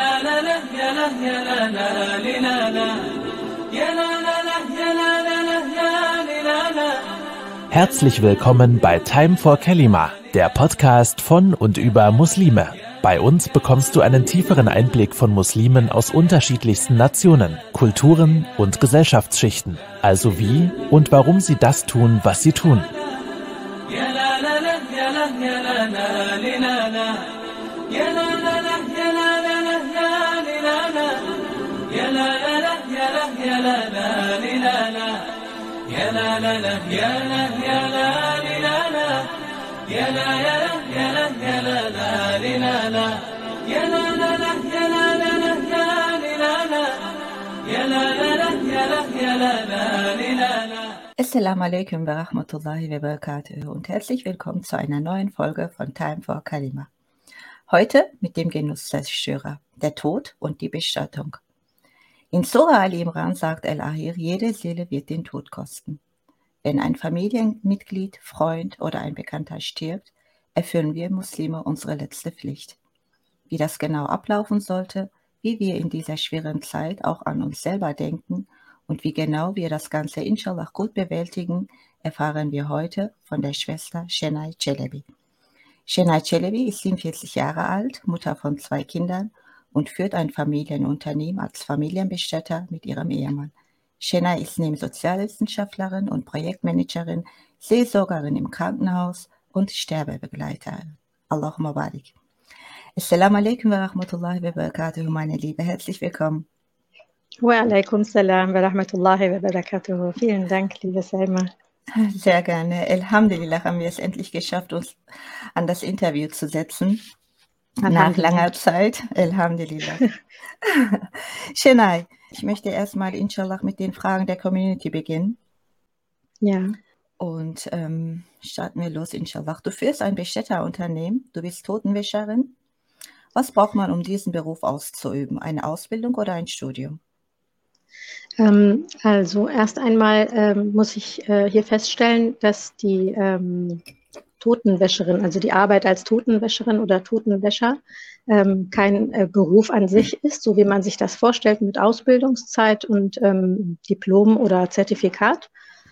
لا لا لا يا لا يا لا لا لي لا لا يا لا لا لا يا لا لا لا يا لي لا لا Herzlich willkommen bei Time for Kalima, der Podcast von und über Muslime. Bei uns bekommst du einen tieferen Einblick von Muslimen aus unterschiedlichsten Nationen, Kulturen und Gesellschaftsschichten. Also wie und warum sie das tun, was sie tun. لا يا لا لا لي لا لا يا لا لا لا يا لا يا لا لي لا لا يا لا يا لا يا لا يا لا لا لي لا لا يا لا لا لا يا لا لا لا يا لي لا لا يا لا لا لا يا لا يا لا لا لي لا لا Assalamu alaikum wa rahmatullahi wa barakatuh und herzlich willkommen zu einer neuen Folge von Time for Kalima. Heute mit dem Genusszerstörer, der Tod und die Bestattung. In Surah Ali Imran sagt El-Ahir, jede Seele wird den Tod kosten. Wenn ein Familienmitglied, Freund oder ein Bekannter stirbt, erfüllen wir Muslime unsere letzte Pflicht. Wie das genau ablaufen sollte, wie wir in dieser schweren Zeit auch an uns selber denken und wie genau wir das Ganze inshallah gut bewältigen, erfahren wir heute von der Schwester Shenai Celebi. Shenai Celebi ist 47 Jahre alt, Mutter von zwei Kindern und führt ein Familienunternehmen als Familienbestatter mit ihrem Ehemann. Shenai ist neben Sozialwissenschaftlerin und Projektmanagerin, Seelsorgerin im Krankenhaus und Sterbebegleiterin. Allahumma barik. Assalamu alaikum wa rahmatullahi wa barakatuh, meine Liebe. Herzlich willkommen. Wa alaikum salam wa rahmatullahi wa barakatuh. Vielen Dank, liebe Selma. Sehr gerne. Alhamdulillah haben wir es endlich geschafft, uns an das Interview zu setzen. Nach langer Zeit. Alhamdulillah. Shenai, ich möchte erstmal inshallah mit den Fragen der Community beginnen. Ja, Und ähm, starten wir los, inshallah. Du führst ein Bestatterunternehmen, du bist Totenwäscherin. Was braucht man, um diesen Beruf auszuüben? Eine Ausbildung oder ein Studium? ähm, also erst einmal ähm, muss ich äh, hier feststellen, dass die ähm, Totenwäscherin, also die Arbeit als Totenwäscherin oder Totenwäscher, ähm, kein äh, Beruf an sich ist, so wie man sich das vorstellt mit Ausbildungszeit und ähm, Diplom oder Zertifikat,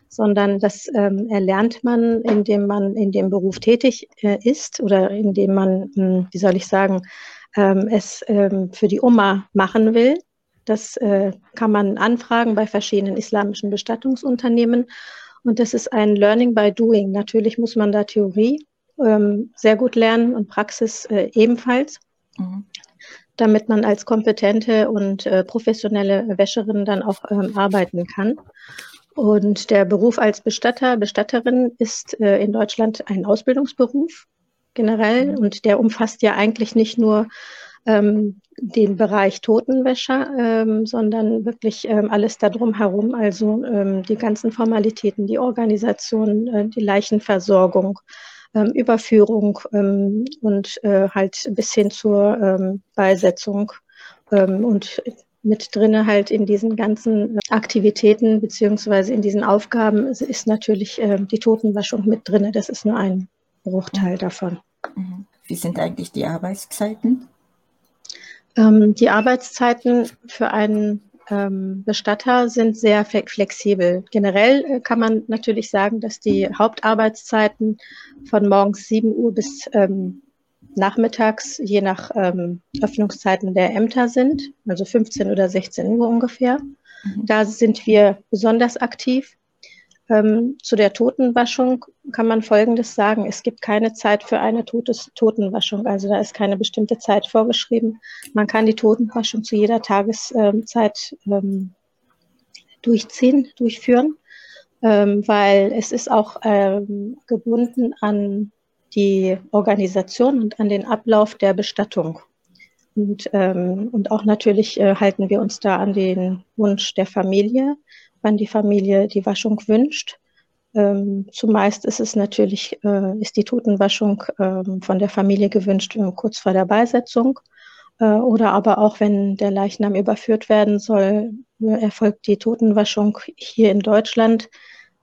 sondern das ähm, erlernt man, indem man in dem Beruf tätig äh, ist oder indem man, mh, wie soll ich sagen, ähm, es ähm, für die Oma machen will. Das äh, kann man anfragen bei verschiedenen islamischen Bestattungsunternehmen. Und das ist ein Learning by Doing. Natürlich muss man da Theorie ähm, sehr gut lernen und Praxis äh, ebenfalls, Mhm. damit man als kompetente und äh, professionelle Wäscherin dann auch ähm, arbeiten kann. Und der Beruf als Bestatter, Bestatterin ist äh, in Deutschland ein Ausbildungsberuf generell und der umfasst ja eigentlich nicht nur ähm, den Bereich Totenwäscher, ähm, sondern wirklich ähm, alles darum herum, also ähm, die ganzen Formalitäten, die Organisation, äh, die Leichenversorgung, ähm, Überführung ähm, und äh, halt bis hin zur Beisetzung und mit drinne halt in diesen ganzen äh, Aktivitäten beziehungsweise in diesen Aufgaben ist, natürlich ähm, die Totenwaschung mit drinne. Das ist nur ein Bruchteil davon. Mhm. Wie sind eigentlich die Arbeitszeiten? Ähm, die Arbeitszeiten für einen ähm, Bestatter sind sehr fle- flexibel. Generell äh, kann man natürlich sagen, dass die Hauptarbeitszeiten von morgens 7 Uhr bis ähm, nachmittags, je nach ähm, Öffnungszeiten der Ämter sind, also 15 oder 16 Uhr ungefähr. Mhm. Da sind wir besonders aktiv. Ähm, zu der Totenwaschung kann man Folgendes sagen. Es gibt keine Zeit für eine Totes Totenwaschung. Also da ist keine bestimmte Zeit vorgeschrieben. Man kann die Totenwaschung zu jeder Tageszeit ähm, durchziehen, durchführen, ähm, weil es ist auch ähm, gebunden an die Organisation und an den Ablauf der Bestattung. Und, ähm, und auch natürlich äh, halten wir uns da an den Wunsch der Familie, wann die Familie die Waschung wünscht. Ähm, zumeist ist es natürlich, äh, ist die Totenwaschung ähm, von der Familie gewünscht äh, kurz vor der Beisetzung. Äh, oder aber auch, wenn der Leichnam überführt werden soll, äh, erfolgt die Totenwaschung hier in Deutschland,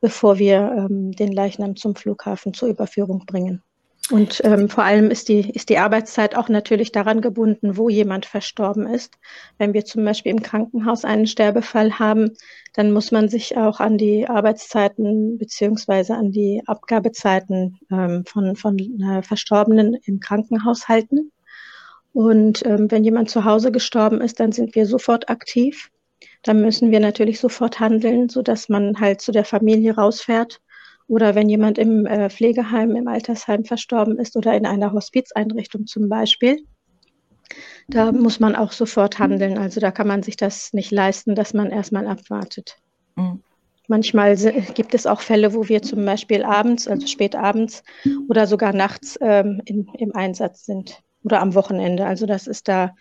bevor wir ähm, den Leichnam zum Flughafen zur Überführung bringen. Und ähm, vor allem ist die, ist die Arbeitszeit auch natürlich daran gebunden, wo jemand verstorben ist. Wenn wir zum Beispiel im Krankenhaus einen Sterbefall haben, dann muss man sich auch an die Arbeitszeiten beziehungsweise an die Abgabezeiten ähm, von, von äh, Verstorbenen im Krankenhaus halten. Und ähm, wenn jemand zu Hause gestorben ist, dann sind wir sofort aktiv. Dann müssen wir natürlich sofort handeln, sodass man halt zu der Familie rausfährt oder wenn jemand im äh, Pflegeheim, im Altersheim verstorben ist oder in einer Hospizeinrichtung zum Beispiel, da muss man auch sofort handeln. Also da kann man sich das nicht leisten, dass man erstmal abwartet. Mhm. Manchmal gibt es auch Fälle, wo wir zum Beispiel abends, also spät abends oder sogar nachts ähm, in, im Einsatz sind oder am Wochenende. Also das ist da,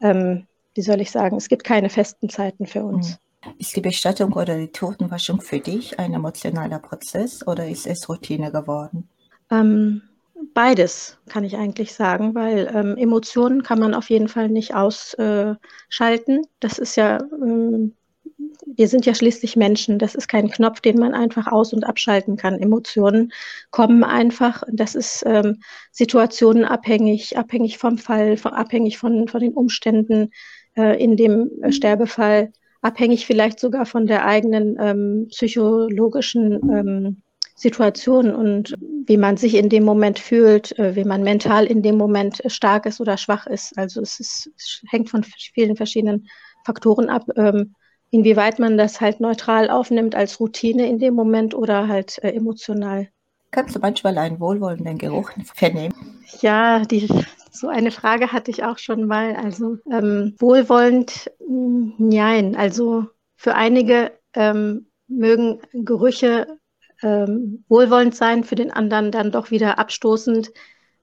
ähm, wie soll ich sagen, es gibt keine festen Zeiten für uns. Mhm. Ist die Bestattung oder die Totenwaschung für dich ein emotionaler Prozess oder ist es Routine geworden? Ähm, beides kann ich eigentlich sagen, weil ähm, Emotionen kann man auf jeden Fall nicht ausschalten. das ist ja, ähm, wir sind ja schließlich Menschen. Das ist kein Knopf, den man einfach aus- und abschalten kann. Emotionen kommen einfach. Das ist ähm, situationenabhängig, abhängig vom Fall, abhängig von, von den Umständen äh, in dem äh, Sterbefall abhängig vielleicht sogar von der eigenen ähm, psychologischen ähm, Situation und wie man sich in dem Moment fühlt, äh, wie man mental in dem Moment stark ist oder schwach ist. Also es, ist, es hängt von vielen verschiedenen Faktoren ab, ähm, inwieweit man das halt neutral aufnimmt als Routine in dem Moment oder halt äh, emotional. Kannst du manchmal einen wohlwollenden Geruch vernehmen? Ja, die so eine Frage hatte ich auch schon mal. Also ähm, wohlwollend, mm, nein. Also für einige ähm, mögen Gerüche ähm, wohlwollend sein, für den anderen dann doch wieder abstoßend.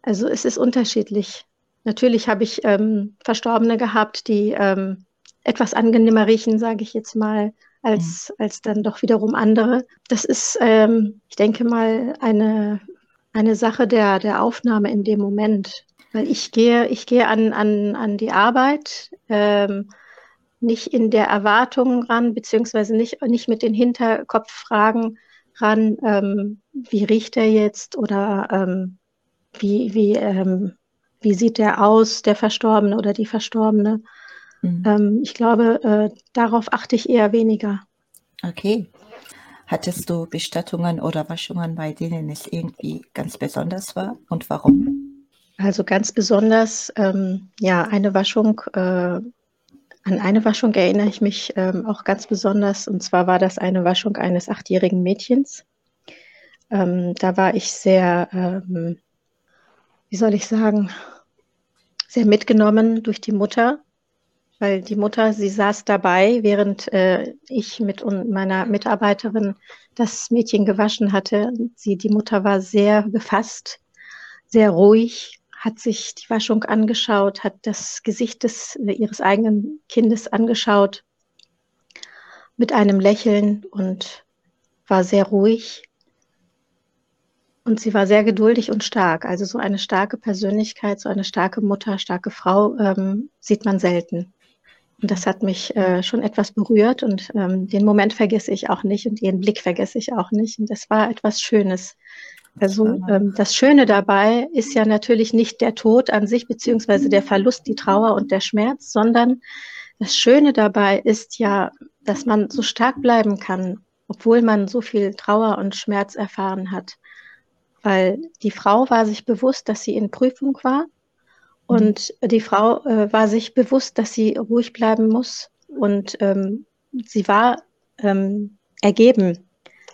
Also es ist unterschiedlich. Natürlich habe ich ähm, Verstorbene gehabt, die ähm, etwas angenehmer riechen, sage ich jetzt mal, als, mhm. als dann doch wiederum andere. Das ist, ähm, ich denke mal, eine, eine Sache der, der Aufnahme in dem Moment. Weil ich gehe, ich gehe an, an, an die Arbeit ähm, nicht in der Erwartung ran, beziehungsweise nicht, nicht mit den Hinterkopffragen ran, ähm, wie riecht er jetzt oder ähm, wie, wie, ähm, wie sieht der aus, der Verstorbene oder die Verstorbene. Mhm. Ähm, ich glaube, äh, darauf achte ich eher weniger. Okay. Hattest du Bestattungen oder Waschungen, bei denen es irgendwie ganz besonders war und warum? Also ganz besonders, ähm, ja, eine Waschung, äh, an eine Waschung erinnere ich mich ähm, auch ganz besonders. Und zwar war das eine Waschung eines achtjährigen Mädchens. Ähm, da war ich sehr, ähm, wie soll ich sagen, sehr mitgenommen durch die Mutter, weil die Mutter, sie saß dabei, während äh, ich mit meiner Mitarbeiterin das Mädchen gewaschen hatte. Sie, die Mutter war sehr gefasst, sehr ruhig hat sich die Waschung angeschaut, hat das Gesicht des, ihres eigenen Kindes angeschaut mit einem Lächeln und war sehr ruhig. Und sie war sehr geduldig und stark. Also so eine starke Persönlichkeit, so eine starke Mutter, starke Frau ähm, sieht man selten. Und das hat mich äh, schon etwas berührt und ähm, den Moment vergesse ich auch nicht und ihren Blick vergesse ich auch nicht. Und das war etwas Schönes. Also ähm, das Schöne dabei ist ja natürlich nicht der Tod an sich, beziehungsweise der Verlust, die Trauer und der Schmerz, sondern das Schöne dabei ist ja, dass man so stark bleiben kann, obwohl man so viel Trauer und Schmerz erfahren hat. Weil die Frau war sich bewusst, dass sie in Prüfung war und die Frau äh, war sich bewusst, dass sie ruhig bleiben muss und ähm, sie war ähm, ergeben.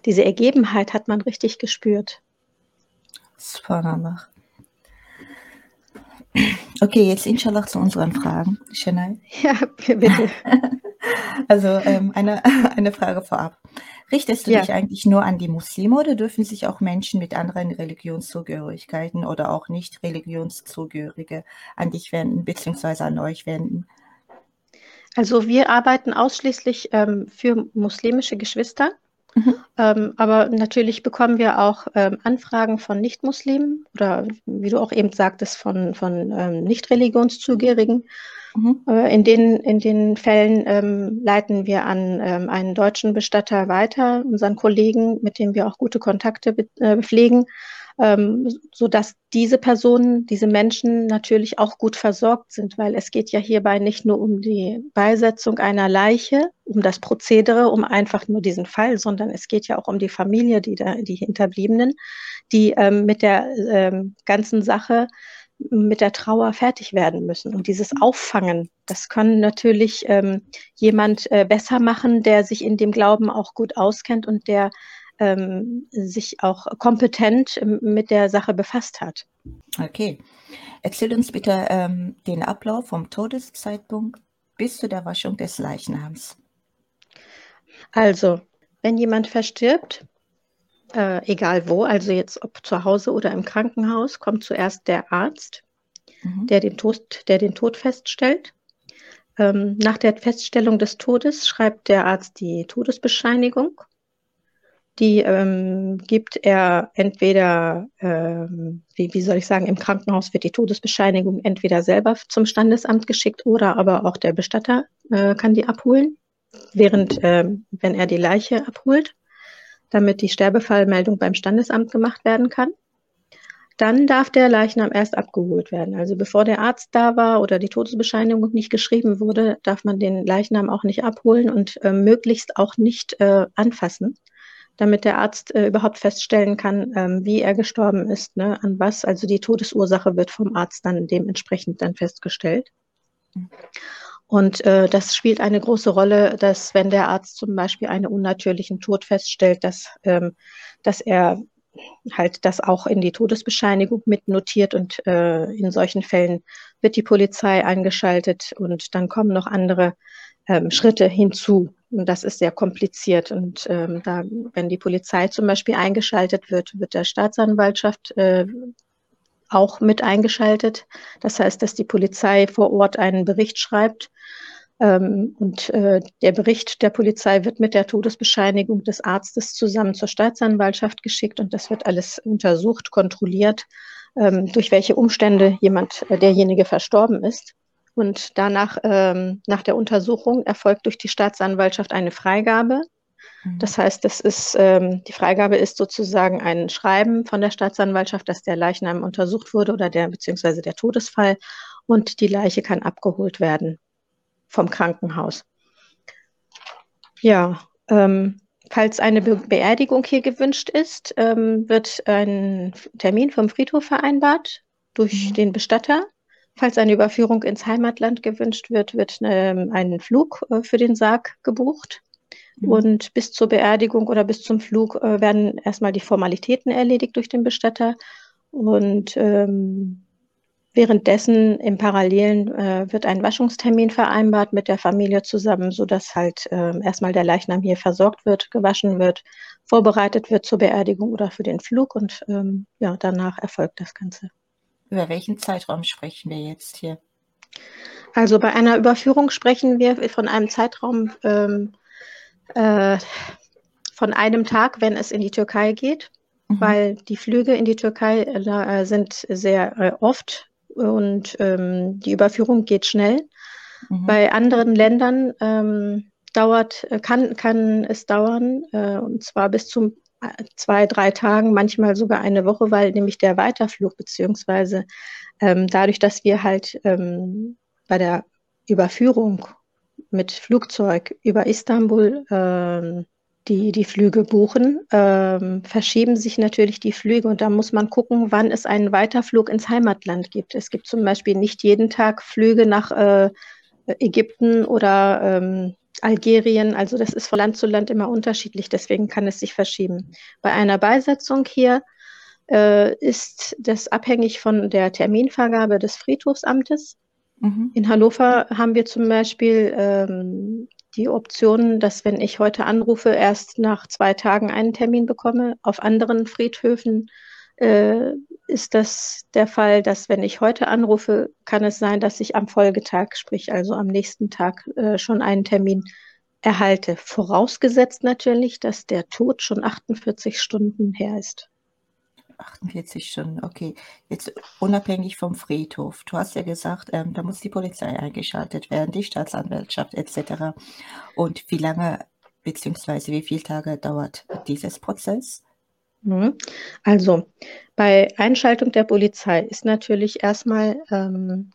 Diese Ergebenheit hat man richtig gespürt. Subhanallah. Okay, jetzt inshallah zu unseren Fragen. Chanel. Ja, bitte. Also ähm, eine, eine Frage vorab. Richtest du ja. dich eigentlich nur an die Muslime oder dürfen sich auch Menschen mit anderen Religionszugehörigkeiten oder auch nicht Religionszugehörige an dich wenden bzw. an euch wenden? Also wir arbeiten ausschließlich ähm, für muslimische Geschwister. Mhm. Ähm, aber natürlich bekommen wir auch ähm, Anfragen von Nichtmuslimen oder wie du auch eben sagtest, von, von ähm, Nicht-Religionszugehörigen. Mhm. Äh, in, den, in den Fällen ähm, leiten wir an ähm, einen deutschen Bestatter weiter, unseren Kollegen, mit dem wir auch gute Kontakte äh, pflegen. Ähm, sodass diese Personen, diese Menschen natürlich auch gut versorgt sind, weil es geht ja hierbei nicht nur um die Beisetzung einer Leiche, um das Prozedere, um einfach nur diesen Fall, sondern es geht ja auch um die Familie, die, da, die Hinterbliebenen, die ähm, mit der ähm, ganzen Sache mit der Trauer fertig werden müssen. Und dieses Auffangen, das kann natürlich ähm, jemand äh, besser machen, der sich in dem Glauben auch gut auskennt und der ähm, sich auch kompetent mit der Sache befasst hat. Okay. Erzähl uns bitte ähm, den Ablauf vom Todeszeitpunkt bis zu der Waschung des Leichnams. Also, wenn jemand verstirbt, äh, egal wo, also jetzt ob zu Hause oder im Krankenhaus, kommt zuerst der Arzt, mhm. der, den Tod, der den Tod feststellt. Ähm, nach der Feststellung des Todes schreibt der Arzt die Todesbescheinigung die ähm, gibt er entweder, ähm, wie, wie soll ich sagen, im Krankenhaus wird die Todesbescheinigung entweder selber zum Standesamt geschickt oder aber auch der Bestatter äh, kann die abholen, während, äh, wenn er die Leiche abholt, damit die Sterbefallmeldung beim Standesamt gemacht werden kann. Dann darf der Leichnam erst abgeholt werden. Also bevor der Arzt da war oder die Todesbescheinigung nicht geschrieben wurde, darf man den Leichnam auch nicht abholen und äh, möglichst auch nicht äh, anfassen damit der Arzt äh, überhaupt feststellen kann, ähm, wie er gestorben ist, ne, an was. Also die Todesursache wird vom Arzt dann dementsprechend dann festgestellt. Und äh, das spielt eine große Rolle, dass wenn der Arzt zum Beispiel einen unnatürlichen Tod feststellt, dass, ähm, dass er halt das auch in die Todesbescheinigung mitnotiert und äh, in solchen Fällen wird die Polizei eingeschaltet und dann kommen noch andere ähm, Schritte hinzu. Das ist sehr kompliziert. Und ähm, da, wenn die Polizei zum Beispiel eingeschaltet wird, wird der Staatsanwaltschaft äh, auch mit eingeschaltet. Das heißt, dass die Polizei vor Ort einen Bericht schreibt. Ähm, und äh, der Bericht der Polizei wird mit der Todesbescheinigung des Arztes zusammen zur Staatsanwaltschaft geschickt und das wird alles untersucht, kontrolliert, ähm, durch welche Umstände jemand, äh, derjenige verstorben ist. Und danach, ähm, nach der Untersuchung, erfolgt durch die Staatsanwaltschaft eine Freigabe. Mhm. Das heißt, das ist, ähm, die Freigabe ist sozusagen ein Schreiben von der Staatsanwaltschaft, dass der Leichnam untersucht wurde oder der, beziehungsweise der Todesfall und die Leiche kann abgeholt werden vom Krankenhaus. Ja, ähm, falls eine Be Beerdigung hier gewünscht ist, ähm, wird ein Termin vom Friedhof vereinbart durch mhm. den Bestatter. Falls eine Überführung ins Heimatland gewünscht wird, wird ähm, ein Flug äh, für den Sarg gebucht. Mhm. Und bis zur Beerdigung oder bis zum Flug äh, werden erstmal die Formalitäten erledigt durch den Bestatter. Und ähm, währenddessen im Parallelen äh, wird ein Waschungstermin vereinbart mit der Familie zusammen, sodass halt äh, erstmal der Leichnam hier versorgt wird, gewaschen wird, vorbereitet wird zur Beerdigung oder für den Flug und ähm, ja, danach erfolgt das Ganze. Über welchen Zeitraum sprechen wir jetzt hier? Also bei einer Überführung sprechen wir von einem Zeitraum ähm, äh, von einem Tag, wenn es in die Türkei geht, mhm. weil die Flüge in die Türkei äh, sind sehr äh, oft und ähm, die Überführung geht schnell. Mhm. Bei anderen Ländern ähm, dauert, kann, kann es dauern, äh, und zwar bis zum zwei, drei Tagen, manchmal sogar eine Woche, weil nämlich der Weiterflug beziehungsweise ähm, dadurch, dass wir halt ähm, bei der Überführung mit Flugzeug über Istanbul ähm, die, die Flüge buchen, ähm, verschieben sich natürlich die Flüge und da muss man gucken, wann es einen Weiterflug ins Heimatland gibt. Es gibt zum Beispiel nicht jeden Tag Flüge nach äh, Ägypten oder ähm, Algerien. Also das ist von Land zu Land immer unterschiedlich, deswegen kann es sich verschieben. Bei einer Beisetzung hier äh, ist das abhängig von der Terminvergabe des Friedhofsamtes. Mhm. In Hannover haben wir zum Beispiel ähm, die Option, dass wenn ich heute anrufe, erst nach zwei Tagen einen Termin bekomme. Auf anderen Friedhöfen äh, ist das der Fall, dass wenn ich heute anrufe, kann es sein, dass ich am Folgetag, sprich also am nächsten Tag, äh, schon einen Termin erhalte. Vorausgesetzt natürlich, dass der Tod schon 48 Stunden her ist. 48 Stunden, okay. Jetzt unabhängig vom Friedhof. Du hast ja gesagt, ähm, da muss die Polizei eingeschaltet werden, die Staatsanwaltschaft etc. Und wie lange bzw. wie viele Tage dauert dieses Prozess? Mhm. Also bei Einschaltung der Polizei ist natürlich erstmal ähm,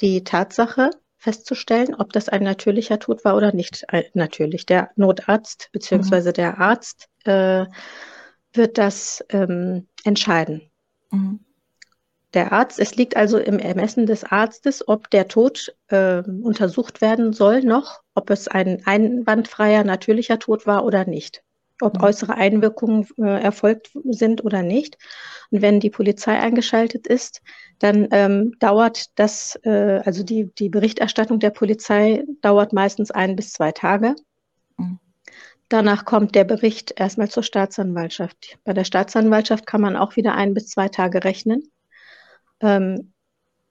die Tatsache festzustellen, ob das ein natürlicher Tod war oder nicht äh, natürlich. Der Notarzt bzw. Mhm. der Arzt äh, wird das ähm, entscheiden. Mhm. Der Arzt, es liegt also im Ermessen des Arztes, ob der Tod äh, untersucht werden soll noch, ob es ein einwandfreier natürlicher Tod war oder nicht ob mhm. äußere Einwirkungen äh, erfolgt sind oder nicht. Und wenn die Polizei eingeschaltet ist, dann ähm, dauert das, äh, also die, die Berichterstattung der Polizei dauert meistens ein bis zwei Tage. Mhm. Danach kommt der Bericht erstmal zur Staatsanwaltschaft. Bei der Staatsanwaltschaft kann man auch wieder ein bis zwei Tage rechnen. Ähm,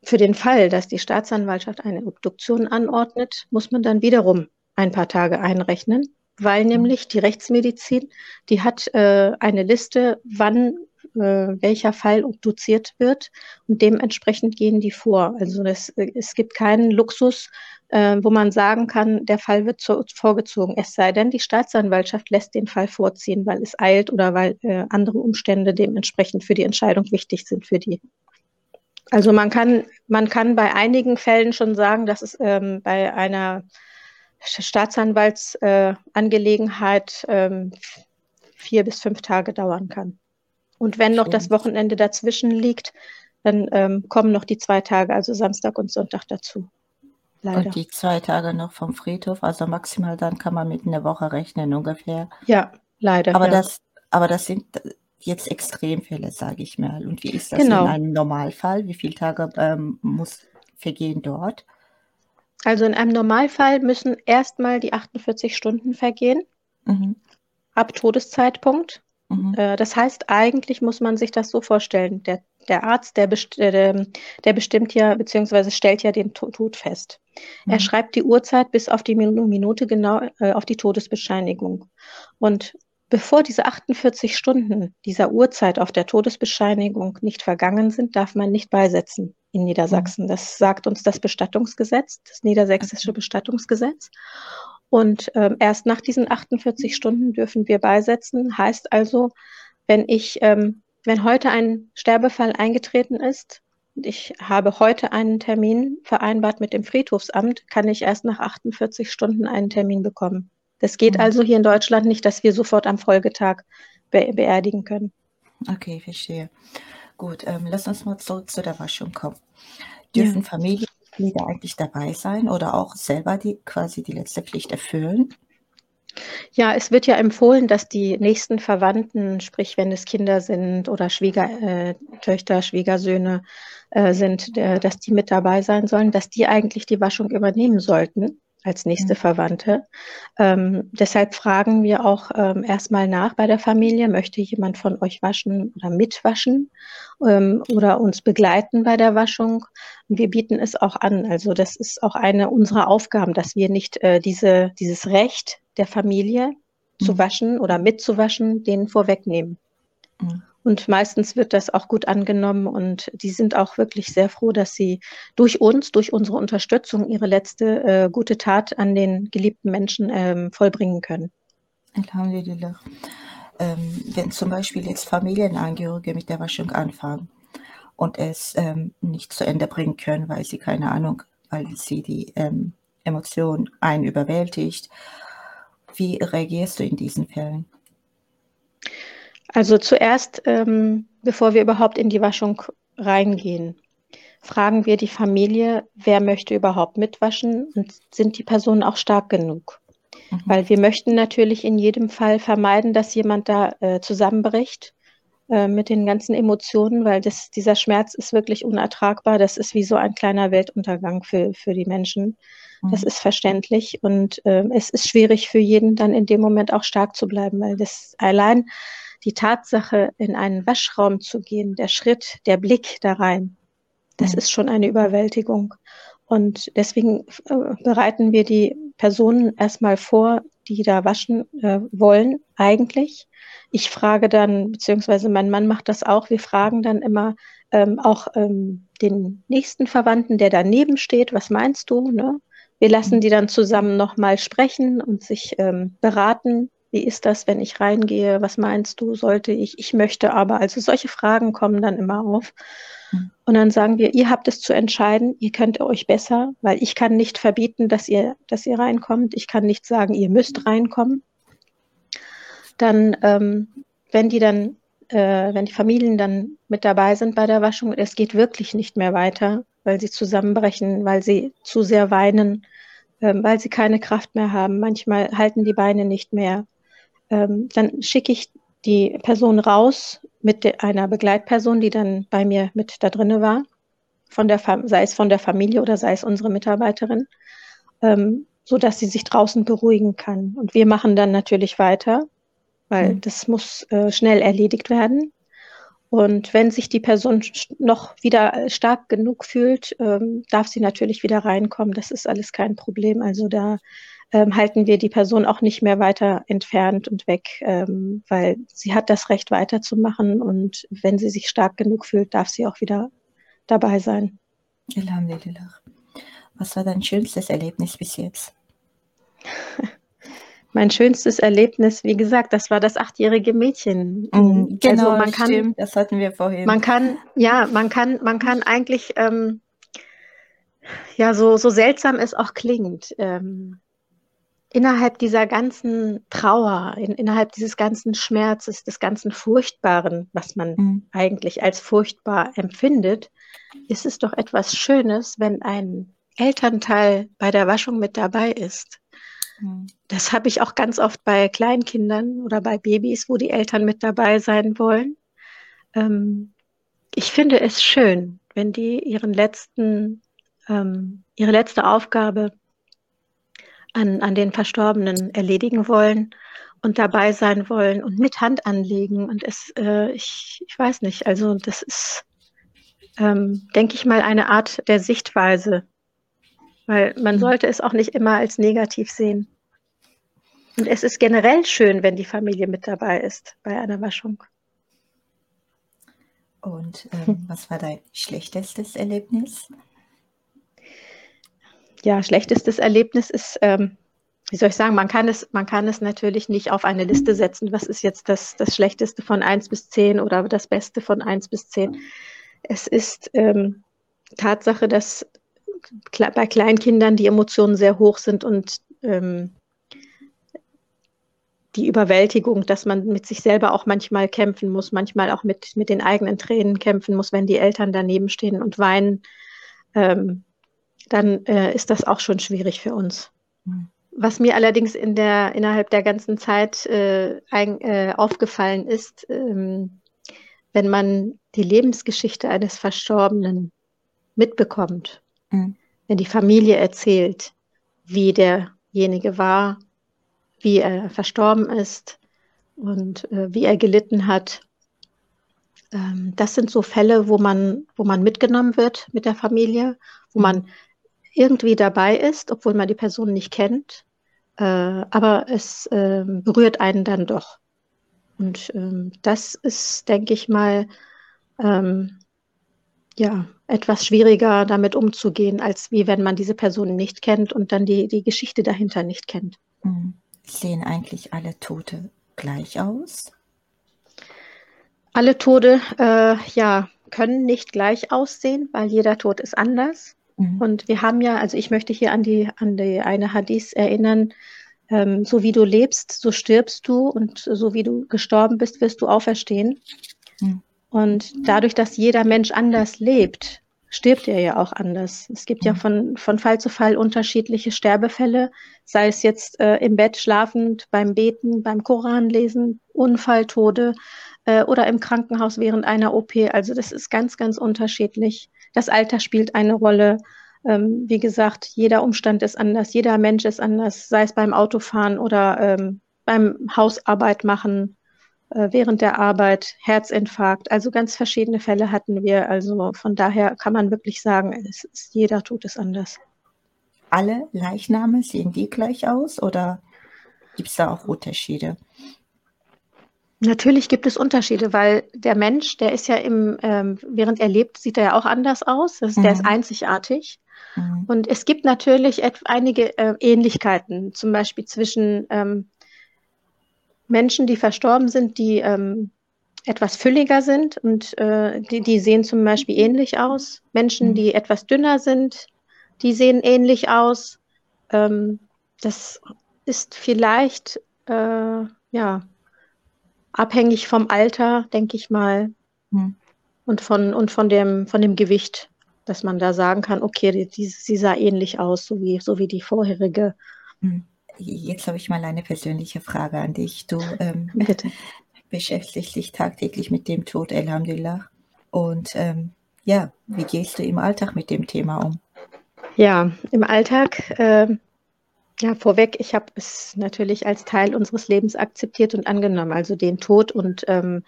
für den Fall, dass die Staatsanwaltschaft eine Obduktion anordnet, muss man dann wiederum ein paar Tage einrechnen weil nämlich die Rechtsmedizin, die hat äh, eine Liste, wann äh, welcher Fall obduziert wird und dementsprechend gehen die vor. Also das, es gibt keinen Luxus, äh, wo man sagen kann, der Fall wird zu, vorgezogen. Es sei denn, die Staatsanwaltschaft lässt den Fall vorziehen, weil es eilt oder weil äh, andere Umstände dementsprechend für die Entscheidung wichtig sind für die. Also man kann, man kann bei einigen Fällen schon sagen, dass es ähm, bei einer Staatsanwaltsangelegenheit äh, vier bis fünf Tage dauern kann. Und wenn noch das Wochenende dazwischen liegt, dann ähm, kommen noch die zwei Tage, also Samstag und Sonntag dazu. Leider. Und die zwei Tage noch vom Friedhof, also maximal dann kann man mit einer Woche rechnen ungefähr. Ja, leider. Aber, ja. Das, aber das sind jetzt Extremfälle, sage ich mal. Und wie ist das genau. in einem Normalfall? Wie viele Tage ähm, muss vergehen dort? Also in einem Normalfall müssen erstmal die 48 Stunden vergehen mhm. ab Todeszeitpunkt. Mhm. Äh, das heißt, eigentlich muss man sich das so vorstellen. Der, der Arzt, der, best, äh, der, der, bestimmt ja, beziehungsweise stellt ja den Tod fest. Mhm. Er schreibt die Uhrzeit bis auf die Minute genau äh, auf die Todesbescheinigung. Und bevor diese 48 Stunden dieser Uhrzeit auf der Todesbescheinigung nicht vergangen sind, darf man nicht beisetzen in Niedersachsen. Das sagt uns das Bestattungsgesetz, das niedersächsische Bestattungsgesetz. Und ähm, erst nach diesen 48 Stunden dürfen wir beisetzen. Heißt also, wenn ich, ähm, wenn heute ein Sterbefall eingetreten ist und ich habe heute einen Termin vereinbart mit dem Friedhofsamt, kann ich erst nach 48 Stunden einen Termin bekommen. Das geht mhm. also hier in Deutschland nicht, dass wir sofort am Folgetag be beerdigen können. Okay, verstehe. Gut, ähm, lass uns mal zurück zu der Waschung kommen. Dürfen ja. Familienmitglieder eigentlich dabei sein oder auch selber die quasi die letzte Pflicht erfüllen? Ja, es wird ja empfohlen, dass die nächsten Verwandten, sprich wenn es Kinder sind oder Schwiegertöchter, äh, Schwiegersöhne äh, sind, äh, dass die mit dabei sein sollen, dass die eigentlich die Waschung übernehmen sollten als nächste mhm. Verwandte. Ähm, deshalb fragen wir auch ähm, erstmal nach bei der Familie, möchte jemand von euch waschen oder mitwaschen ähm, oder uns begleiten bei der Waschung. Und wir bieten es auch an. Also das ist auch eine unserer Aufgaben, dass wir nicht äh, diese, dieses Recht der Familie mhm. zu waschen oder mitzuwaschen, denen vorwegnehmen. Mhm. Und meistens wird das auch gut angenommen und die sind auch wirklich sehr froh, dass sie durch uns, durch unsere Unterstützung ihre letzte äh, gute Tat an den geliebten Menschen ähm, vollbringen können. Alhamdulillah. Ähm, wenn zum Beispiel jetzt Familienangehörige mit der Waschung anfangen und es ähm, nicht zu Ende bringen können, weil sie keine Ahnung, weil sie die ähm, Emotion einen überwältigt, wie reagierst du in diesen Fällen? Also zuerst, ähm, bevor wir überhaupt in die Waschung reingehen, fragen wir die Familie, wer möchte überhaupt mitwaschen und sind die Personen auch stark genug? Mhm. Weil wir möchten natürlich in jedem Fall vermeiden, dass jemand da äh, zusammenbricht äh, mit den ganzen Emotionen, weil das, dieser Schmerz ist wirklich unertragbar. Das ist wie so ein kleiner Weltuntergang für, für die Menschen. Das mhm. ist verständlich und äh, es ist schwierig für jeden dann in dem Moment auch stark zu bleiben, weil das allein die Tatsache, in einen Waschraum zu gehen, der Schritt, der Blick da rein, das mhm. ist schon eine Überwältigung. Und deswegen äh, bereiten wir die Personen erstmal vor, die da waschen äh, wollen, eigentlich. Ich frage dann, beziehungsweise mein Mann macht das auch, wir fragen dann immer ähm, auch ähm, den nächsten Verwandten, der daneben steht, was meinst du? Ne? Wir lassen mhm. die dann zusammen nochmal sprechen und sich ähm, beraten Wie ist das, wenn ich reingehe? Was meinst du? Sollte ich? Ich möchte aber. Also solche Fragen kommen dann immer auf. Mhm. Und dann sagen wir, ihr habt es zu entscheiden, ihr könnt euch besser, weil ich kann nicht verbieten, dass ihr, dass ihr reinkommt. Ich kann nicht sagen, ihr müsst reinkommen. Dann, ähm, wenn die dann, äh, wenn die Familien dann mit dabei sind bei der Waschung, es geht wirklich nicht mehr weiter, weil sie zusammenbrechen, weil sie zu sehr weinen, ähm, weil sie keine Kraft mehr haben. Manchmal halten die Beine nicht mehr. Ähm, dann schicke ich die Person raus mit einer Begleitperson, die dann bei mir mit da drinne war, von der, sei es von der Familie oder sei es unsere Mitarbeiterin, ähm, so dass sie sich draußen beruhigen kann. Und wir machen dann natürlich weiter, weil mhm. das muss äh, schnell erledigt werden. Und wenn sich die Person noch wieder stark genug fühlt, ähm, darf sie natürlich wieder reinkommen. Das ist alles kein Problem. Also da ähm, halten wir die Person auch nicht mehr weiter entfernt und weg, ähm, weil sie hat das Recht weiterzumachen. Und wenn sie sich stark genug fühlt, darf sie auch wieder dabei sein. Alhamdulillah. Was war dein schönstes Erlebnis bis jetzt? Mein schönstes Erlebnis, wie gesagt, das war das achtjährige Mädchen. Mhm, genau, also man kann, stimmt, das hatten wir vorhin. Man kann, ja, man kann, man kann eigentlich, ähm, ja, so, so seltsam es auch klingt, ähm, innerhalb dieser ganzen Trauer, in, innerhalb dieses ganzen Schmerzes, des ganzen Furchtbaren, was man mhm. eigentlich als furchtbar empfindet, ist es doch etwas Schönes, wenn ein Elternteil bei der Waschung mit dabei ist. Mhm. Das habe ich auch ganz oft bei Kleinkindern oder bei Babys, wo die Eltern mit dabei sein wollen. Ähm, ich finde es schön, wenn die ihren letzten, ähm, ihre letzte Aufgabe an, an den Verstorbenen erledigen wollen und dabei sein wollen und mit Hand anlegen. Und es, äh, ich, ich weiß nicht, also das ist, ähm, denke ich mal, eine Art der Sichtweise, weil man mhm. sollte es auch nicht immer als negativ sehen. Und es ist generell schön, wenn die Familie mit dabei ist bei einer Waschung. Und ähm, was war dein schlechtestes Erlebnis? Ja, schlechtestes Erlebnis ist, ähm, wie soll ich sagen, man kann, es, man kann es natürlich nicht auf eine Liste setzen. Was ist jetzt das, das Schlechteste von 1 bis 10 oder das Beste von 1 bis 10? Es ist ähm, Tatsache, dass bei Kleinkindern die Emotionen sehr hoch sind und ähm, die Überwältigung, dass man mit sich selber auch manchmal kämpfen muss, manchmal auch mit, mit den eigenen Tränen kämpfen muss, wenn die Eltern daneben stehen und weinen, ähm, dann äh, ist das auch schon schwierig für uns. Mhm. Was mir allerdings in der, innerhalb der ganzen Zeit äh, ein, äh, aufgefallen ist, ähm, wenn man die Lebensgeschichte eines Verstorbenen mitbekommt, mhm. wenn die Familie erzählt, wie derjenige war, wie er verstorben ist und äh, wie er gelitten hat. Ähm, das sind so Fälle, wo man, wo man mitgenommen wird mit der Familie, wo man irgendwie dabei ist, obwohl man die Person nicht kennt. Äh, aber es äh, berührt einen dann doch. Und ähm, das ist, denke ich mal, ähm, ja, etwas schwieriger damit umzugehen, als wie wenn man diese Person nicht kennt und dann die, die Geschichte dahinter nicht kennt. Mhm. Sehen eigentlich alle Tote gleich aus? Alle Tode, äh, ja, können nicht gleich aussehen, weil jeder Tod ist anders. Mhm. Und wir haben ja, also ich möchte hier an die, an die eine Hadith erinnern, ähm, so wie du lebst, so stirbst du und so wie du gestorben bist, wirst du auferstehen. Mhm. Und dadurch, dass jeder Mensch anders lebt, stirbt er ja auch anders. Es gibt ja mhm. von, von Fall zu Fall unterschiedliche Sterbefälle, sei es jetzt äh, im Bett schlafend, beim Beten, beim Koran lesen, Unfalltode äh, oder im Krankenhaus während einer OP. Also das ist ganz, ganz unterschiedlich. Das Alter spielt eine Rolle. Ähm, wie gesagt, jeder Umstand ist anders, jeder Mensch ist anders, sei es beim Autofahren oder ähm, beim Hausarbeit machen äh, während der Arbeit, Herzinfarkt. Also ganz verschiedene Fälle hatten wir. Also von daher kann man wirklich sagen, es ist, jeder Tod ist anders. Alle Leichname sehen die gleich aus oder gibt es da auch Unterschiede? Natürlich gibt es Unterschiede, weil der Mensch, der ist ja im, ähm, während er lebt, sieht er ja auch anders aus. Das, mhm. Der ist einzigartig. Mhm. Und es gibt natürlich einige äh, Ähnlichkeiten, zum Beispiel zwischen ähm, Menschen, die verstorben sind, die ähm, etwas fülliger sind und äh, die, die sehen zum Beispiel ähnlich aus. Menschen, Mhm. die etwas dünner sind, die sehen ähnlich aus. Ähm, das ist vielleicht äh, ja abhängig vom Alter, denke ich mal, Mhm. und von und von dem von dem Gewicht, dass man da sagen kann, okay, die, die, sie sah ähnlich aus, so wie so wie die vorherige. Mhm. Jetzt habe ich mal eine persönliche Frage an dich. Du ähm, beschäftigst dich tagtäglich mit dem Tod, Alhamdulillah. Und ähm, ja, wie gehst du im Alltag mit dem Thema um? Ja, im Alltag, äh, ja, vorweg, ich habe es natürlich als Teil unseres Lebens akzeptiert und angenommen, also den Tod und ähm,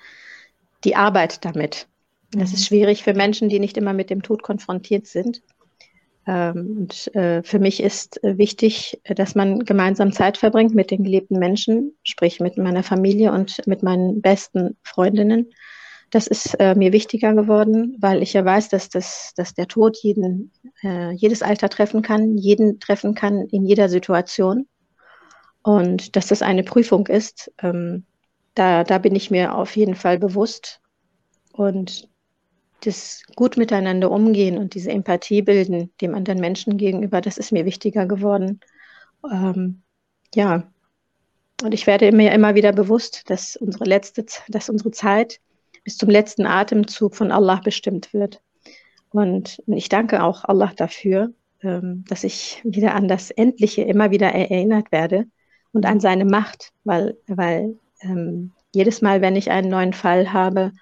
die Arbeit damit. Das Mhm. ist schwierig für Menschen, die nicht immer mit dem Tod konfrontiert sind. Ähm, und äh, für mich ist äh, wichtig, dass man gemeinsam Zeit verbringt mit den geliebten Menschen, sprich mit meiner Familie und mit meinen besten Freundinnen. Das ist äh, mir wichtiger geworden, weil ich ja weiß, dass, das, dass der Tod jeden, äh, jedes Alter treffen kann, jeden treffen kann in jeder Situation. Und dass das eine Prüfung ist, ähm, da, da bin ich mir auf jeden Fall bewusst. Und das gut miteinander umgehen und diese Empathie bilden dem anderen Menschen gegenüber, das ist mir wichtiger geworden. Ähm, ja, und ich werde mir immer wieder bewusst, dass unsere letzte, dass unsere Zeit bis zum letzten Atemzug von Allah bestimmt wird. Und ich danke auch Allah dafür, ähm, dass ich wieder an das Endliche immer wieder erinnert werde und an seine Macht, weil, weil ähm, jedes Mal, wenn ich einen neuen Fall habe,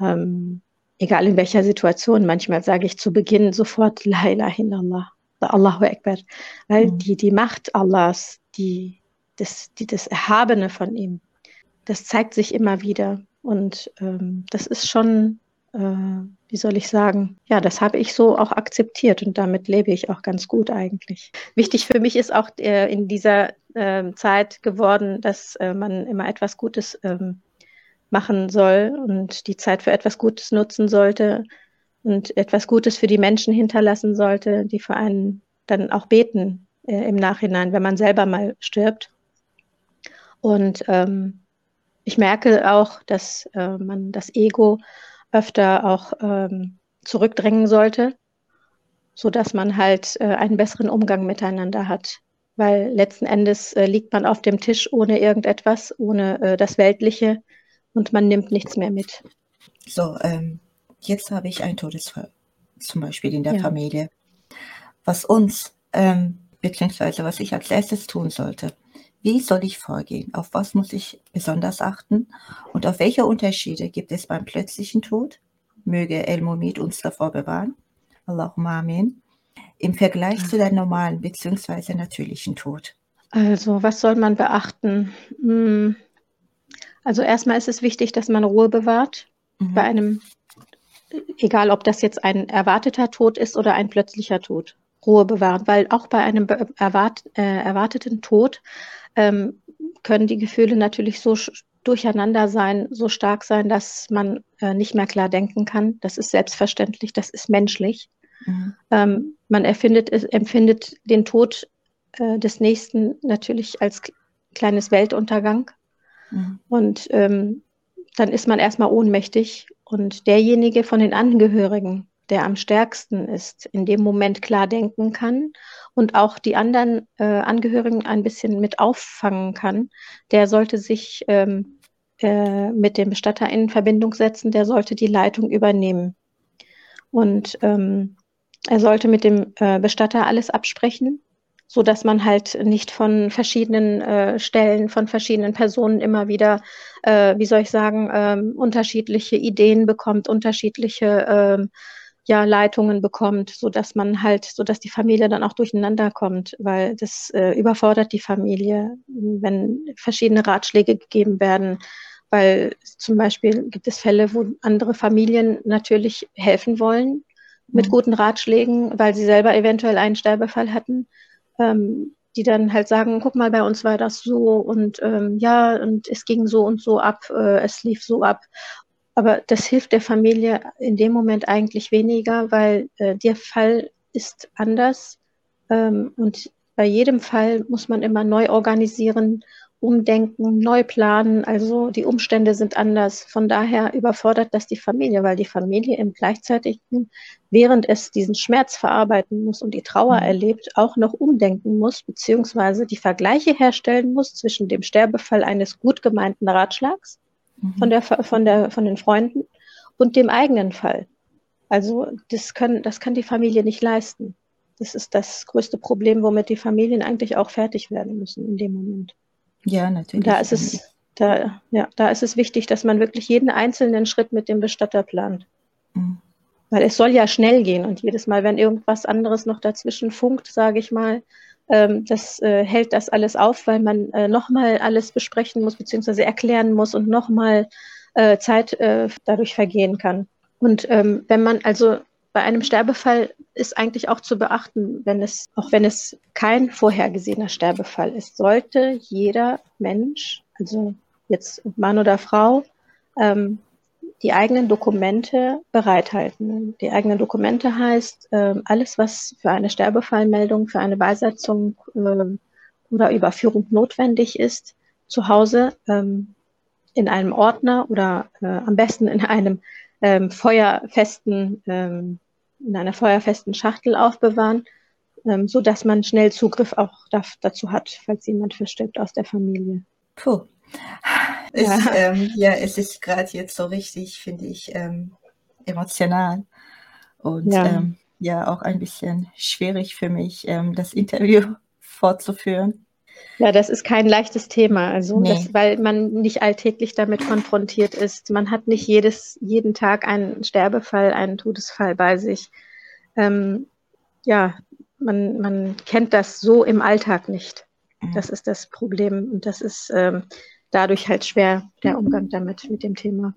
ähm, egal in welcher Situation, manchmal sage ich zu Beginn sofort La ilaha illallah, Allahu Akbar, weil Mhm. die, die Macht Allahs, die, das, die, das Erhabene von ihm, das zeigt sich immer wieder. Und ähm, das ist schon, äh, wie soll ich sagen, ja, das habe ich so auch akzeptiert und damit lebe ich auch ganz gut eigentlich. Wichtig für mich ist auch äh, in dieser äh, Zeit geworden, dass äh, man immer etwas Gutes ähm, machen soll und die Zeit für etwas Gutes nutzen sollte und etwas Gutes für die Menschen hinterlassen sollte, die für einen dann auch beten äh, im Nachhinein, wenn man selber mal stirbt. Und ähm, ich merke auch, dass äh, man das Ego öfter auch ähm, zurückdrängen sollte, so dass man halt äh, einen besseren Umgang miteinander hat. Weil letzten Endes äh, liegt man auf dem Tisch ohne irgendetwas, ohne äh, das Weltliche und man nimmt nichts mehr mit. So, ähm, jetzt habe ich einen Todesfall, zum Beispiel in der Ja. Familie. Was uns, ähm, beziehungsweise was ich als erstes tun sollte, wie soll ich vorgehen? Auf was muss ich besonders achten? Und auf welche Unterschiede gibt es beim plötzlichen Tod? Möge El Mumid uns davor bewahren. Allahumma Amin. Im Vergleich zu der normalen beziehungsweise natürlichen Tod. Also, was soll man beachten? Hm, Also erstmal ist es wichtig, dass man Ruhe bewahrt bei Mhm. einem, egal ob das jetzt ein erwarteter Tod ist oder ein plötzlicher Tod. Ruhe bewahren, weil auch bei einem erwart, äh, erwarteten Tod ähm, können die Gefühle natürlich so durcheinander sein, so stark sein, dass man äh, nicht mehr klar denken kann. Das ist selbstverständlich, das ist menschlich. Mhm. Ähm, man erfindet, empfindet den Tod äh, des Nächsten natürlich als kleines Weltuntergang. Mhm. Und ähm, dann ist man erstmal ohnmächtig. Und derjenige von den Angehörigen, der am stärksten ist, in dem Moment klar denken kann und auch die anderen äh, Angehörigen ein bisschen mit auffangen kann, der sollte sich ähm, äh, mit dem Bestatter in Verbindung setzen, der sollte die Leitung übernehmen. Und ähm, er sollte mit dem äh, Bestatter alles absprechen, so dass man halt nicht von verschiedenen äh, Stellen, von verschiedenen Personen immer wieder, äh, wie soll ich sagen, ähm, unterschiedliche Ideen bekommt, unterschiedliche ähm, ja, Leitungen bekommt, so dass man halt, so dass die Familie dann auch durcheinander kommt, weil das äh, überfordert die Familie, wenn verschiedene Ratschläge gegeben werden. Weil zum Beispiel gibt es Fälle, wo andere Familien natürlich helfen wollen mit Mhm. guten Ratschlägen, weil sie selber eventuell einen Sterbefall hatten, ähm, die dann halt sagen, guck mal, bei uns war das so und ähm, ja, und es ging so und so ab, äh, es lief so ab. Aber das hilft der Familie in dem Moment eigentlich weniger, weil äh, der Fall ist anders ähm, und bei jedem Fall muss man immer neu organisieren umdenken, neu planen. Also die Umstände sind anders. Von daher überfordert das die Familie, weil die Familie im gleichzeitigen, während es diesen Schmerz verarbeiten muss und die Trauer Mhm. erlebt, auch noch umdenken muss, beziehungsweise die Vergleiche herstellen muss zwischen dem Sterbefall eines gut gemeinten Ratschlags von, der, von, der, von den Freunden und dem eigenen Fall. Also das, können, das kann die Familie nicht leisten. Das ist das größte Problem, womit die Familien eigentlich auch fertig werden müssen in dem Moment. Ja, natürlich. da ist es, da, ja, da ist es wichtig, dass man wirklich jeden einzelnen Schritt mit dem Bestatter plant. Mhm. Weil es soll ja schnell gehen und jedes Mal, wenn irgendwas anderes noch dazwischen funkt, sage ich mal, ähm, das äh, hält das alles auf, weil man äh, nochmal alles besprechen muss, beziehungsweise erklären muss und nochmal äh, Zeit äh, dadurch vergehen kann. Und ähm, wenn man also bei einem Sterbefall ist eigentlich auch zu beachten, wenn es, auch wenn es kein vorhergesehener Sterbefall ist, sollte jeder Mensch, also jetzt Mann oder Frau, ähm, die eigenen Dokumente bereithalten. Die eigenen Dokumente heißt ähm, alles, was für eine Sterbefallmeldung, für eine Beisetzung ähm, oder Überführung notwendig ist, zu Hause ähm, in einem Ordner oder äh, am besten in einem feuerfesten, in einer feuerfesten Schachtel aufbewahren, so dass man schnell Zugriff auch da, dazu hat, falls jemand verstirbt aus der Familie. Puh. Es, Ja. ähm, ja, es ist gerade jetzt so richtig, finde ich, ähm, emotional und Ja. ähm, ja auch ein bisschen schwierig für mich, ähm, das Interview fortzuführen. Ja, das ist kein leichtes Thema, also Nee. das, weil man nicht alltäglich damit konfrontiert ist. Man hat nicht jedes, jeden Tag einen Sterbefall, einen Todesfall bei sich. Ähm, ja, man, man kennt das so im Alltag nicht. Das ist das Problem und das ist ähm, dadurch halt schwer, der Umgang damit, mit dem Thema.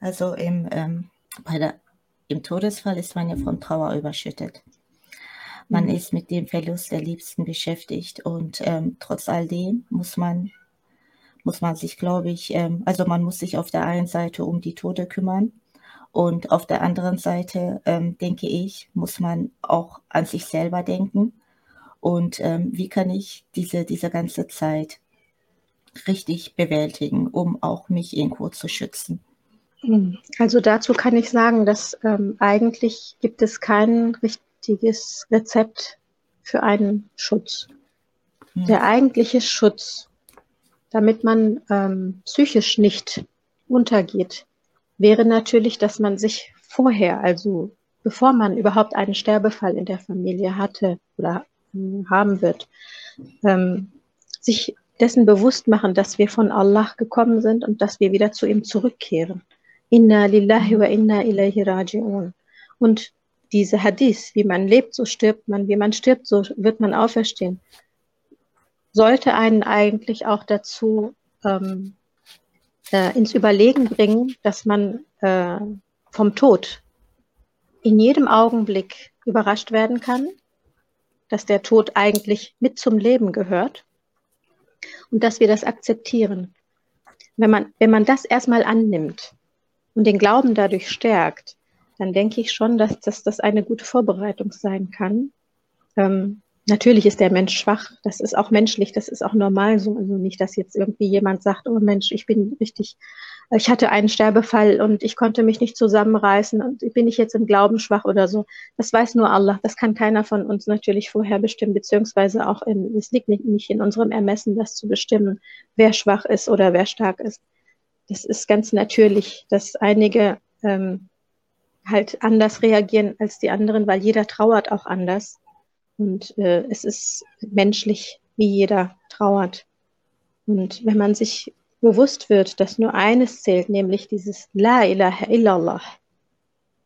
Also im, ähm, bei der, im Todesfall ist man ja von Trauer überschüttet. Man Mhm. ist mit dem Verlust der Liebsten beschäftigt und ähm, trotz all dem muss man, muss man sich, glaube ich, ähm, also man muss sich auf der einen Seite um die Tote kümmern und auf der anderen Seite, ähm, denke ich, muss man auch an sich selber denken und ähm, wie kann ich diese, diese ganze Zeit richtig bewältigen, um auch mich irgendwo zu schützen. Mhm. Also dazu kann ich sagen, dass ähm, eigentlich gibt es kein richtiges Rezept für einen Schutz. Hm. Der eigentliche Schutz, damit man ähm, psychisch nicht untergeht, wäre natürlich, dass man sich vorher, also bevor man überhaupt einen Sterbefall in der Familie hatte oder äh, haben wird, ähm, sich dessen bewusst machen, dass wir von Allah gekommen sind und dass wir wieder zu ihm zurückkehren. Inna lillahi wa inna ilayhi raji'un. Und diese Hadith, wie man lebt, so stirbt man, wie man stirbt, so wird man auferstehen, sollte einen eigentlich auch dazu ähm, äh, ins Überlegen bringen, dass man äh, vom Tod in jedem Augenblick überrascht werden kann, dass der Tod eigentlich mit zum Leben gehört und dass wir das akzeptieren. Wenn man, wenn man das erstmal annimmt und den Glauben dadurch stärkt, dann denke ich schon, dass, dass das eine gute Vorbereitung sein kann. Ähm, natürlich ist der Mensch schwach, das ist auch menschlich, das ist auch normal so. Also nicht, dass jetzt irgendwie jemand sagt, oh Mensch, ich bin richtig, ich hatte einen Sterbefall und ich konnte mich nicht zusammenreißen und bin ich jetzt im Glauben schwach oder so. Das weiß nur Allah, das kann keiner von uns natürlich vorher bestimmen, beziehungsweise auch in, es liegt nicht, nicht in unserem Ermessen, das zu bestimmen, wer schwach ist oder wer stark ist. Das ist ganz natürlich, dass einige ähm, halt anders reagieren als die anderen, weil jeder trauert auch anders. Und äh, es ist menschlich, wie jeder trauert. Und wenn man sich bewusst wird, dass nur eines zählt, nämlich dieses La ilaha illallah,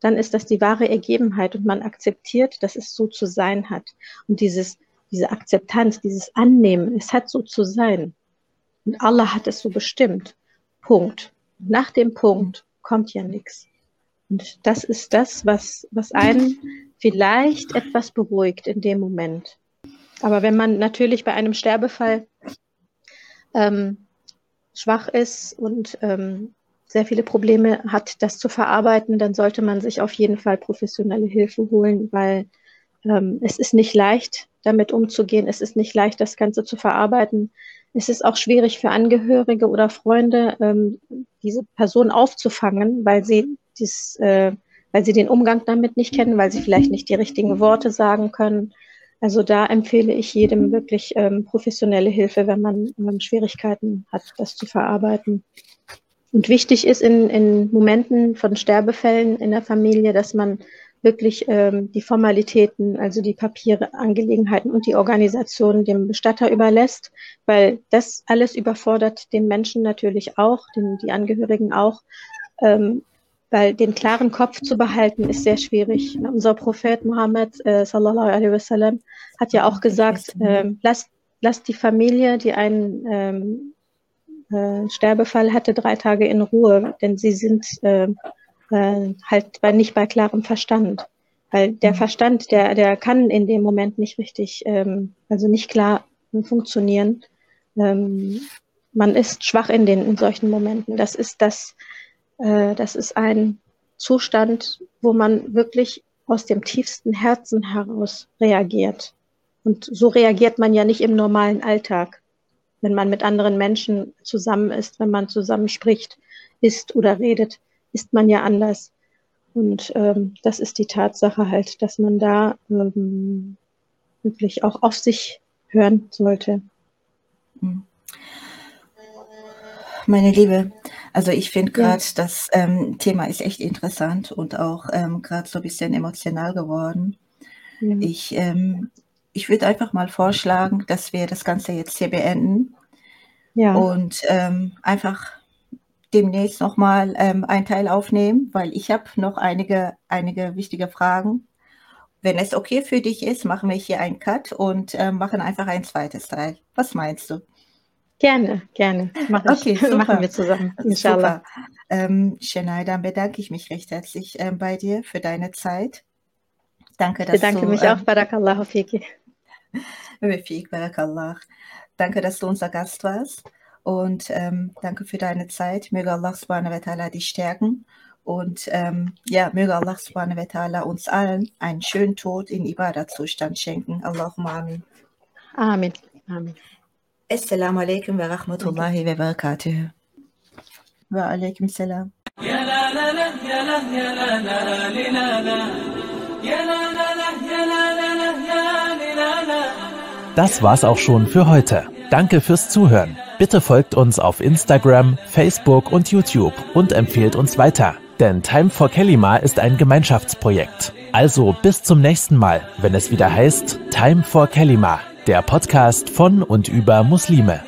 dann ist das die wahre Ergebenheit und man akzeptiert, dass es so zu sein hat. Und dieses, diese Akzeptanz, dieses Annehmen, es hat so zu sein. Und Allah hat es so bestimmt. Punkt. Nach dem Punkt kommt ja nichts. Und das ist das, was, was einen vielleicht etwas beruhigt in dem Moment. Aber wenn man natürlich bei einem Sterbefall ähm, schwach ist und ähm, sehr viele Probleme hat, das zu verarbeiten, dann sollte man sich auf jeden Fall professionelle Hilfe holen, weil ähm, es ist nicht leicht, damit umzugehen. Es ist nicht leicht, das Ganze zu verarbeiten. es ist auch schwierig für Angehörige oder Freunde, ähm, diese Person aufzufangen, weil sie dies, äh, weil sie den Umgang damit nicht kennen, weil sie vielleicht nicht die richtigen Worte sagen können. Also da empfehle ich jedem wirklich ähm, professionelle Hilfe, wenn man ähm, Schwierigkeiten hat, das zu verarbeiten. Und wichtig ist in, in Momenten von Sterbefällen in der Familie, dass man wirklich ähm, die Formalitäten, also die Papiere, Angelegenheiten und die Organisation dem Bestatter überlässt, weil das alles überfordert den Menschen natürlich auch, den, die Angehörigen auch, ähm, weil den klaren Kopf zu behalten ist sehr schwierig. Unser Prophet Muhammad äh, sallallahu alaihi wasallam hat ja auch gesagt, äh, lasst, lasst die Familie, die einen ähm, äh, Sterbefall hatte, drei Tage in Ruhe, denn sie sind äh, äh, halt bei, nicht bei klarem Verstand. Weil der mhm. Verstand, der, der kann in dem Moment nicht richtig, ähm, also nicht klar funktionieren. Ähm, man ist schwach in den in solchen Momenten. Das ist das, äh, das ist ein Zustand, wo man wirklich aus dem tiefsten Herzen heraus reagiert. Und so reagiert man ja nicht im normalen Alltag, wenn man mit anderen Menschen zusammen ist, wenn man zusammen spricht, isst oder redet ist man ja anders. Und ähm, das ist die Tatsache halt, dass man da ähm, wirklich auch auf sich hören sollte. Hm. Meine Liebe, also ich finde gerade, ja. das ähm, Thema ist echt interessant und auch ähm, gerade so ein bisschen emotional geworden. Ja. Ich, ähm, ich würde einfach mal vorschlagen, dass wir das Ganze jetzt hier beenden ja. und ähm, einfach demnächst nochmal ähm, einen Teil aufnehmen, weil ich habe noch einige, einige wichtige Fragen. Wenn es okay für dich ist, machen wir hier einen Cut und äh, machen einfach ein zweites Teil. Was meinst du? Gerne, gerne. Mach okay, super. machen wir zusammen, inshallah. Ähm, Shenai, dann bedanke ich mich recht herzlich äh, bei dir für deine Zeit. Danke, dass ich bedanke du, mich ähm, auch, Barakallah Fiki. Barakallah. Danke, dass du unser Gast warst. Und ähm, danke für deine Zeit. Möge Allah subhanahu wa ta'ala dich stärken. Und ähm, ja, möge Allah subhanahu wa ta'ala uns allen einen schönen Tod in Ibadah-Zustand schenken. Allahumma amin. Amin. Amin. Assalamu alaikum wa rahmatullahi wa barakatuh. Wa alaikum salam. Das war's auch schon für heute. Danke fürs Zuhören. Bitte folgt uns auf Instagram, Facebook und YouTube und empfehlt uns weiter. Denn Time for Kelima ist ein Gemeinschaftsprojekt. Also bis zum nächsten Mal, wenn es wieder heißt Time for Kelima, der Podcast von und über Muslime.